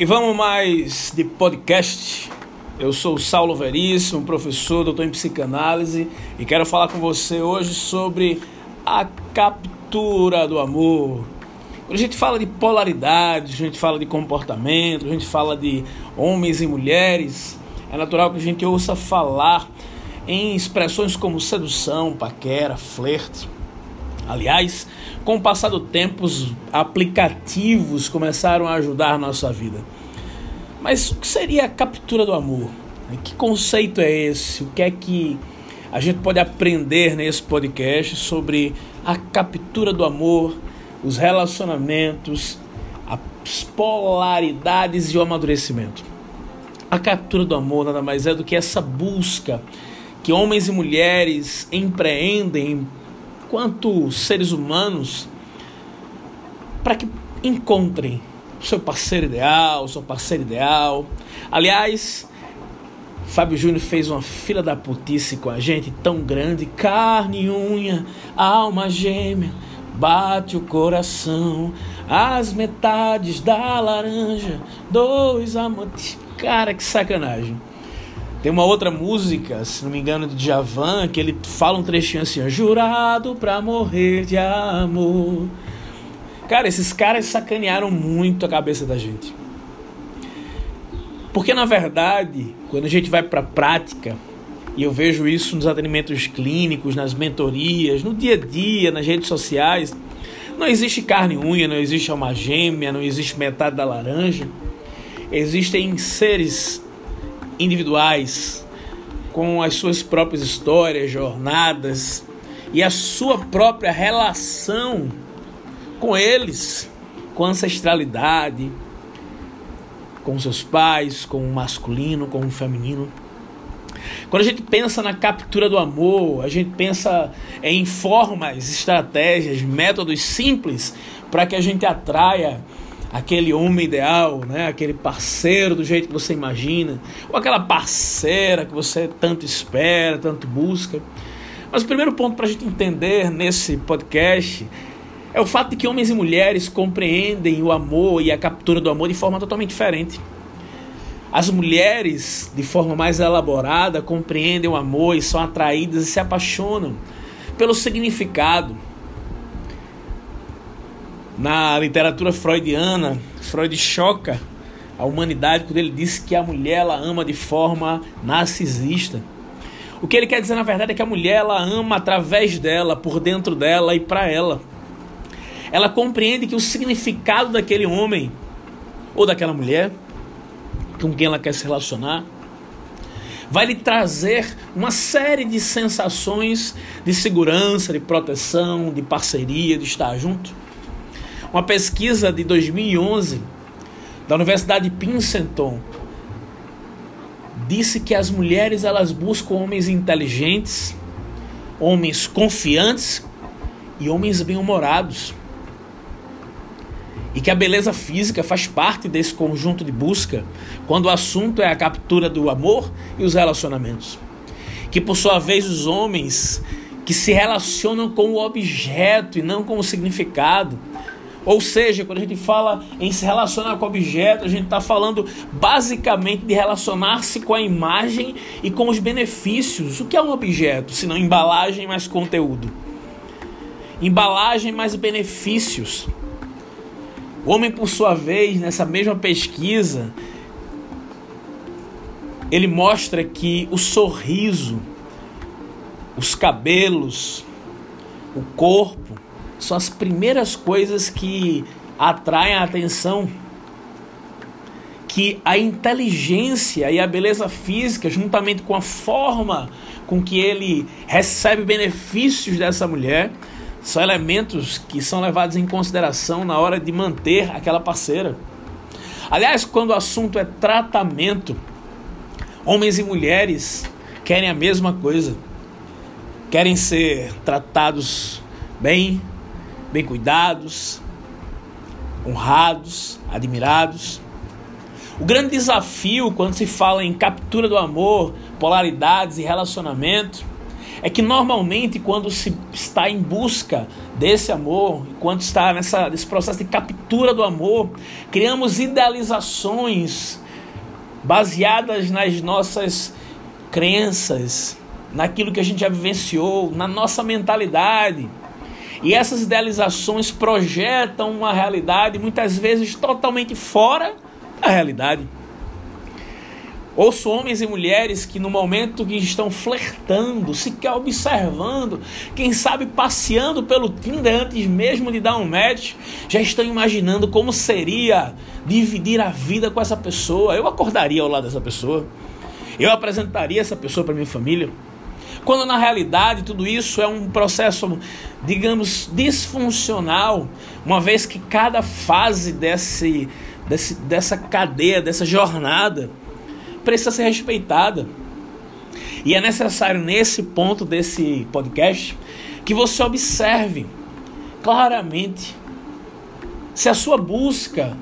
E vamos mais de podcast. Eu sou o Saulo Veríssimo, professor, doutor em psicanálise, e quero falar com você hoje sobre a captura do amor. Quando a gente fala de polaridade, a gente fala de comportamento, a gente fala de homens e mulheres, é natural que a gente ouça falar em expressões como sedução, paquera, flerte. Aliás, com o passar do tempo, os aplicativos começaram a ajudar a nossa vida. Mas o que seria a captura do amor? Que conceito é esse? O que é que a gente pode aprender nesse podcast sobre a captura do amor, os relacionamentos, as polaridades e o amadurecimento? A captura do amor nada mais é do que essa busca que homens e mulheres empreendem quanto seres humanos para que encontrem seu parceiro ideal, seu parceiro ideal. Aliás, Fábio Júnior fez uma fila da putice com a gente tão grande, carne e unha, alma gêmea, bate o coração, as metades da laranja, dois amantes. Cara, que sacanagem. Tem uma outra música, se não me engano, de Javan, que ele fala um trechinho assim: Jurado pra morrer de amor. Cara, esses caras sacanearam muito a cabeça da gente. Porque na verdade, quando a gente vai para a prática, e eu vejo isso nos atendimentos clínicos, nas mentorias, no dia a dia, nas redes sociais, não existe carne e unha, não existe alma gêmea, não existe metade da laranja. Existem seres individuais, com as suas próprias histórias, jornadas e a sua própria relação com eles, com ancestralidade, com seus pais, com o masculino, com o feminino. Quando a gente pensa na captura do amor, a gente pensa em formas, estratégias, métodos simples para que a gente atraia aquele homem ideal, né? aquele parceiro do jeito que você imagina, ou aquela parceira que você tanto espera, tanto busca. Mas o primeiro ponto para a gente entender nesse podcast é o fato de que homens e mulheres compreendem o amor e a captura do amor de forma totalmente diferente. As mulheres, de forma mais elaborada, compreendem o amor e são atraídas e se apaixonam pelo significado, na literatura freudiana, Freud choca a humanidade quando ele diz que a mulher ela ama de forma narcisista. O que ele quer dizer na verdade é que a mulher ela ama através dela, por dentro dela e para ela. Ela compreende que o significado daquele homem ou daquela mulher com quem ela quer se relacionar vai lhe trazer uma série de sensações de segurança, de proteção, de parceria, de estar junto. Uma pesquisa de 2011 da Universidade de Princeton disse que as mulheres elas buscam homens inteligentes, homens confiantes e homens bem-humorados. E que a beleza física faz parte desse conjunto de busca quando o assunto é a captura do amor e os relacionamentos. Que por sua vez os homens que se relacionam com o objeto e não com o significado, ou seja, quando a gente fala em se relacionar com objeto, a gente está falando basicamente de relacionar-se com a imagem e com os benefícios. O que é um objeto? Se não embalagem mais conteúdo. Embalagem mais benefícios. O homem, por sua vez, nessa mesma pesquisa, ele mostra que o sorriso, os cabelos, o corpo, são as primeiras coisas que atraem a atenção. Que a inteligência e a beleza física, juntamente com a forma com que ele recebe benefícios dessa mulher, são elementos que são levados em consideração na hora de manter aquela parceira. Aliás, quando o assunto é tratamento, homens e mulheres querem a mesma coisa. Querem ser tratados bem, bem cuidados, honrados, admirados. O grande desafio quando se fala em captura do amor, polaridades e relacionamento é que normalmente quando se está em busca desse amor, quando está nessa, nesse processo de captura do amor, criamos idealizações baseadas nas nossas crenças, naquilo que a gente já vivenciou, na nossa mentalidade. E essas idealizações projetam uma realidade muitas vezes totalmente fora da realidade. Ouço homens e mulheres que no momento que estão flertando, sequer observando, quem sabe passeando pelo Tinder antes mesmo de dar um match, já estão imaginando como seria dividir a vida com essa pessoa. Eu acordaria ao lado dessa pessoa. Eu apresentaria essa pessoa para minha família. Quando na realidade tudo isso é um processo, digamos, disfuncional, uma vez que cada fase desse, desse, dessa cadeia, dessa jornada, precisa ser respeitada. E é necessário, nesse ponto desse podcast, que você observe claramente se a sua busca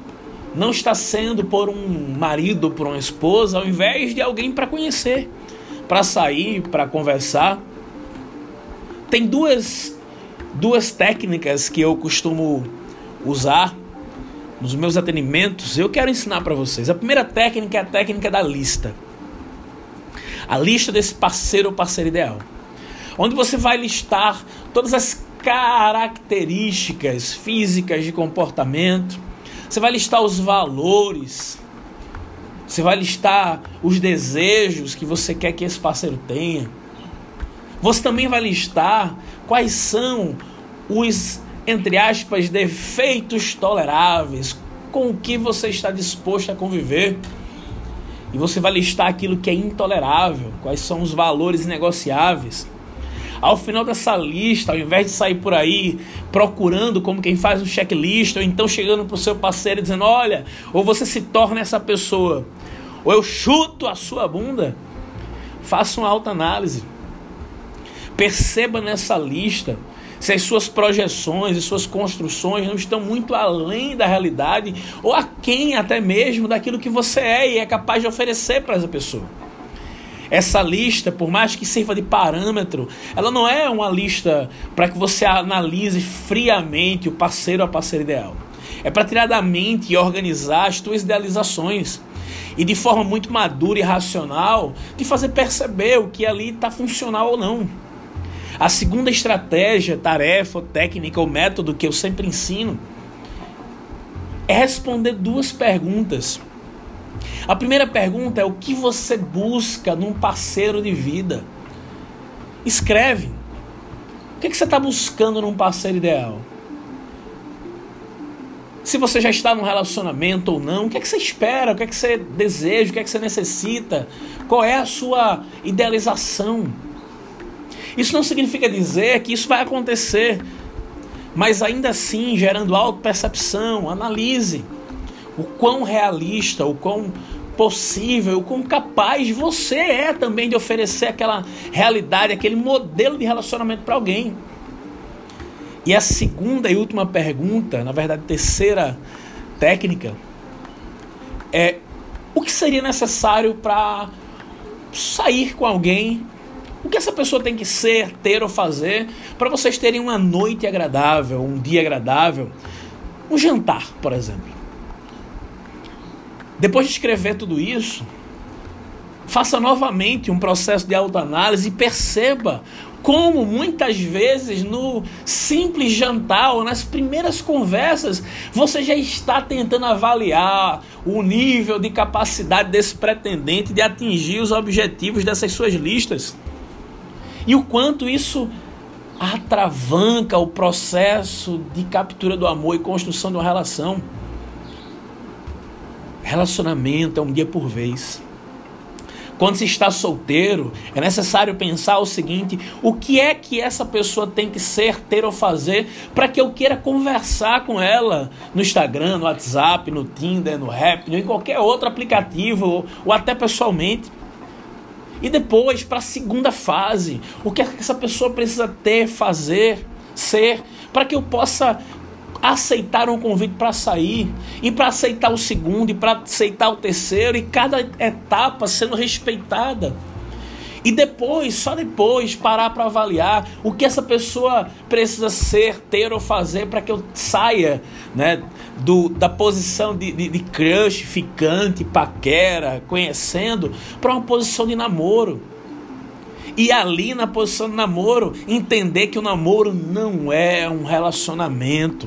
não está sendo por um marido por uma esposa, ao invés de alguém para conhecer, para sair, para conversar. Tem duas, duas técnicas que eu costumo usar nos meus atendimentos, eu quero ensinar para vocês. A primeira técnica é a técnica da lista. A lista desse parceiro ou parceira ideal. Onde você vai listar todas as características físicas de comportamento, você vai listar os valores, você vai listar os desejos que você quer que esse parceiro tenha. Você também vai listar quais são os entre aspas, defeitos toleráveis, com o que você está disposto a conviver. E você vai listar aquilo que é intolerável, quais são os valores negociáveis. Ao final dessa lista, ao invés de sair por aí procurando como quem faz um checklist, ou então chegando para o seu parceiro dizendo: Olha, ou você se torna essa pessoa, ou eu chuto a sua bunda, faça uma alta análise. Perceba nessa lista se as suas projeções e suas construções não estão muito além da realidade ou aquém até mesmo daquilo que você é e é capaz de oferecer para essa pessoa. Essa lista, por mais que sirva de parâmetro, ela não é uma lista para que você analise friamente o parceiro ou a parceira ideal. É para tirar da mente e organizar as tuas idealizações e de forma muito madura e racional te fazer perceber o que ali está funcional ou não. A segunda estratégia, tarefa, técnica ou método que eu sempre ensino é responder duas perguntas. A primeira pergunta é o que você busca num parceiro de vida. Escreve. O que, é que você está buscando num parceiro ideal? Se você já está num relacionamento ou não, o que é que você espera? O que é que você deseja? O que é que você necessita? Qual é a sua idealização? Isso não significa dizer que isso vai acontecer, mas ainda assim, gerando auto-percepção, analise o quão realista, o quão possível, o quão capaz você é também de oferecer aquela realidade, aquele modelo de relacionamento para alguém. E a segunda e última pergunta, na verdade, terceira técnica, é o que seria necessário para sair com alguém o que essa pessoa tem que ser, ter ou fazer para vocês terem uma noite agradável, um dia agradável, um jantar, por exemplo. Depois de escrever tudo isso, faça novamente um processo de autoanálise e perceba como muitas vezes no simples jantar ou nas primeiras conversas você já está tentando avaliar o nível de capacidade desse pretendente de atingir os objetivos dessas suas listas. E o quanto isso atravanca o processo de captura do amor e construção de uma relação. Relacionamento é um dia por vez. Quando se está solteiro, é necessário pensar o seguinte: o que é que essa pessoa tem que ser, ter ou fazer para que eu queira conversar com ela no Instagram, no WhatsApp, no Tinder, no Rap, em qualquer outro aplicativo ou, até pessoalmente. E depois, para a segunda fase, o que, é que essa pessoa precisa ter, fazer, ser, para que eu possa aceitar um convite para sair, e para aceitar o segundo, e para aceitar o terceiro, e cada etapa sendo respeitada. E depois, só depois, parar para avaliar o que essa pessoa precisa ser, ter ou fazer para que eu saia né, do, da posição de, de, de crush, ficante, paquera, conhecendo, para uma posição de namoro. E ali na posição de namoro, entender que o namoro não é um relacionamento.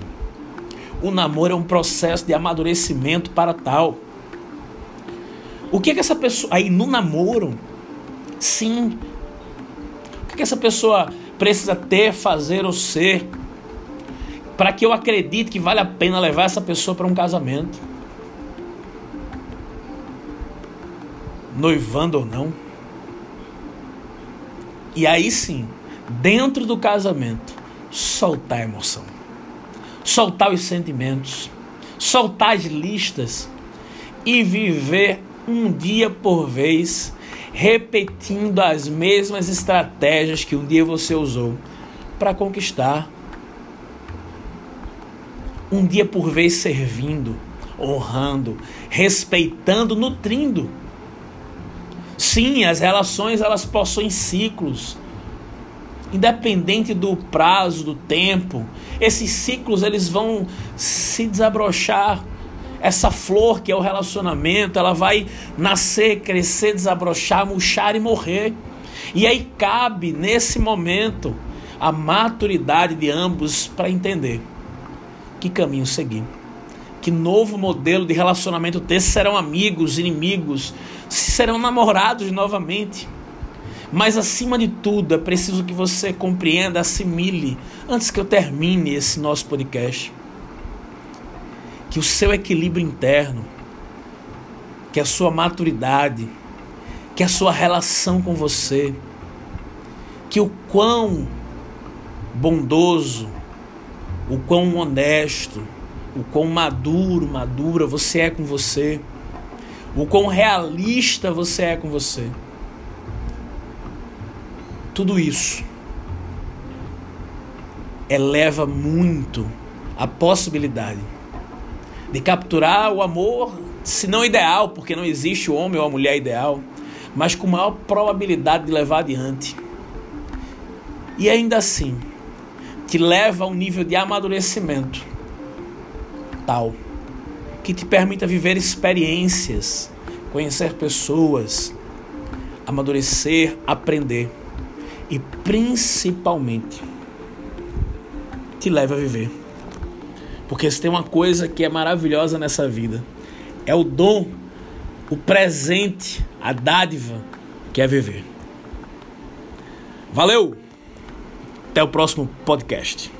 O namoro é um processo de amadurecimento para tal. O que é que essa pessoa. Aí no namoro, sim. O que, essa pessoa precisa ter, fazer ou ser para que eu acredite que vale a pena levar essa pessoa para um casamento? Noivando ou não? E aí sim, dentro do casamento, soltar a emoção, soltar os sentimentos, soltar as listas e viver um dia por vez, repetindo as mesmas estratégias que um dia você usou para conquistar. Um dia por vez servindo, honrando, respeitando, nutrindo. Sim, as relações elas possuem ciclos. Independente do prazo, do tempo, esses ciclos eles vão se desabrochar essa flor que é o relacionamento, ela vai nascer, crescer, desabrochar, murchar e morrer. E aí cabe nesse momento a maturidade de ambos para entender que caminho seguir. Que novo modelo de relacionamento ter serão amigos, inimigos, se serão namorados novamente. Mas acima de tudo, é preciso que você compreenda, assimile, antes que eu termine esse nosso podcast que o seu equilíbrio interno, que a sua maturidade, que a sua relação com você, que o quão bondoso, o quão honesto, o quão maduro, madura você é com você, o quão realista você é com você. Tudo isso eleva muito a possibilidade de capturar o amor, se não ideal, porque não existe o homem ou a mulher ideal, mas com maior probabilidade de levar adiante. E ainda assim, te leva a um nível de amadurecimento tal que te permita viver experiências, conhecer pessoas, amadurecer, aprender e principalmente te leva a viver porque se tem uma coisa que é maravilhosa nessa vida, é o dom, o presente, a dádiva que é viver. Valeu! Até o próximo podcast.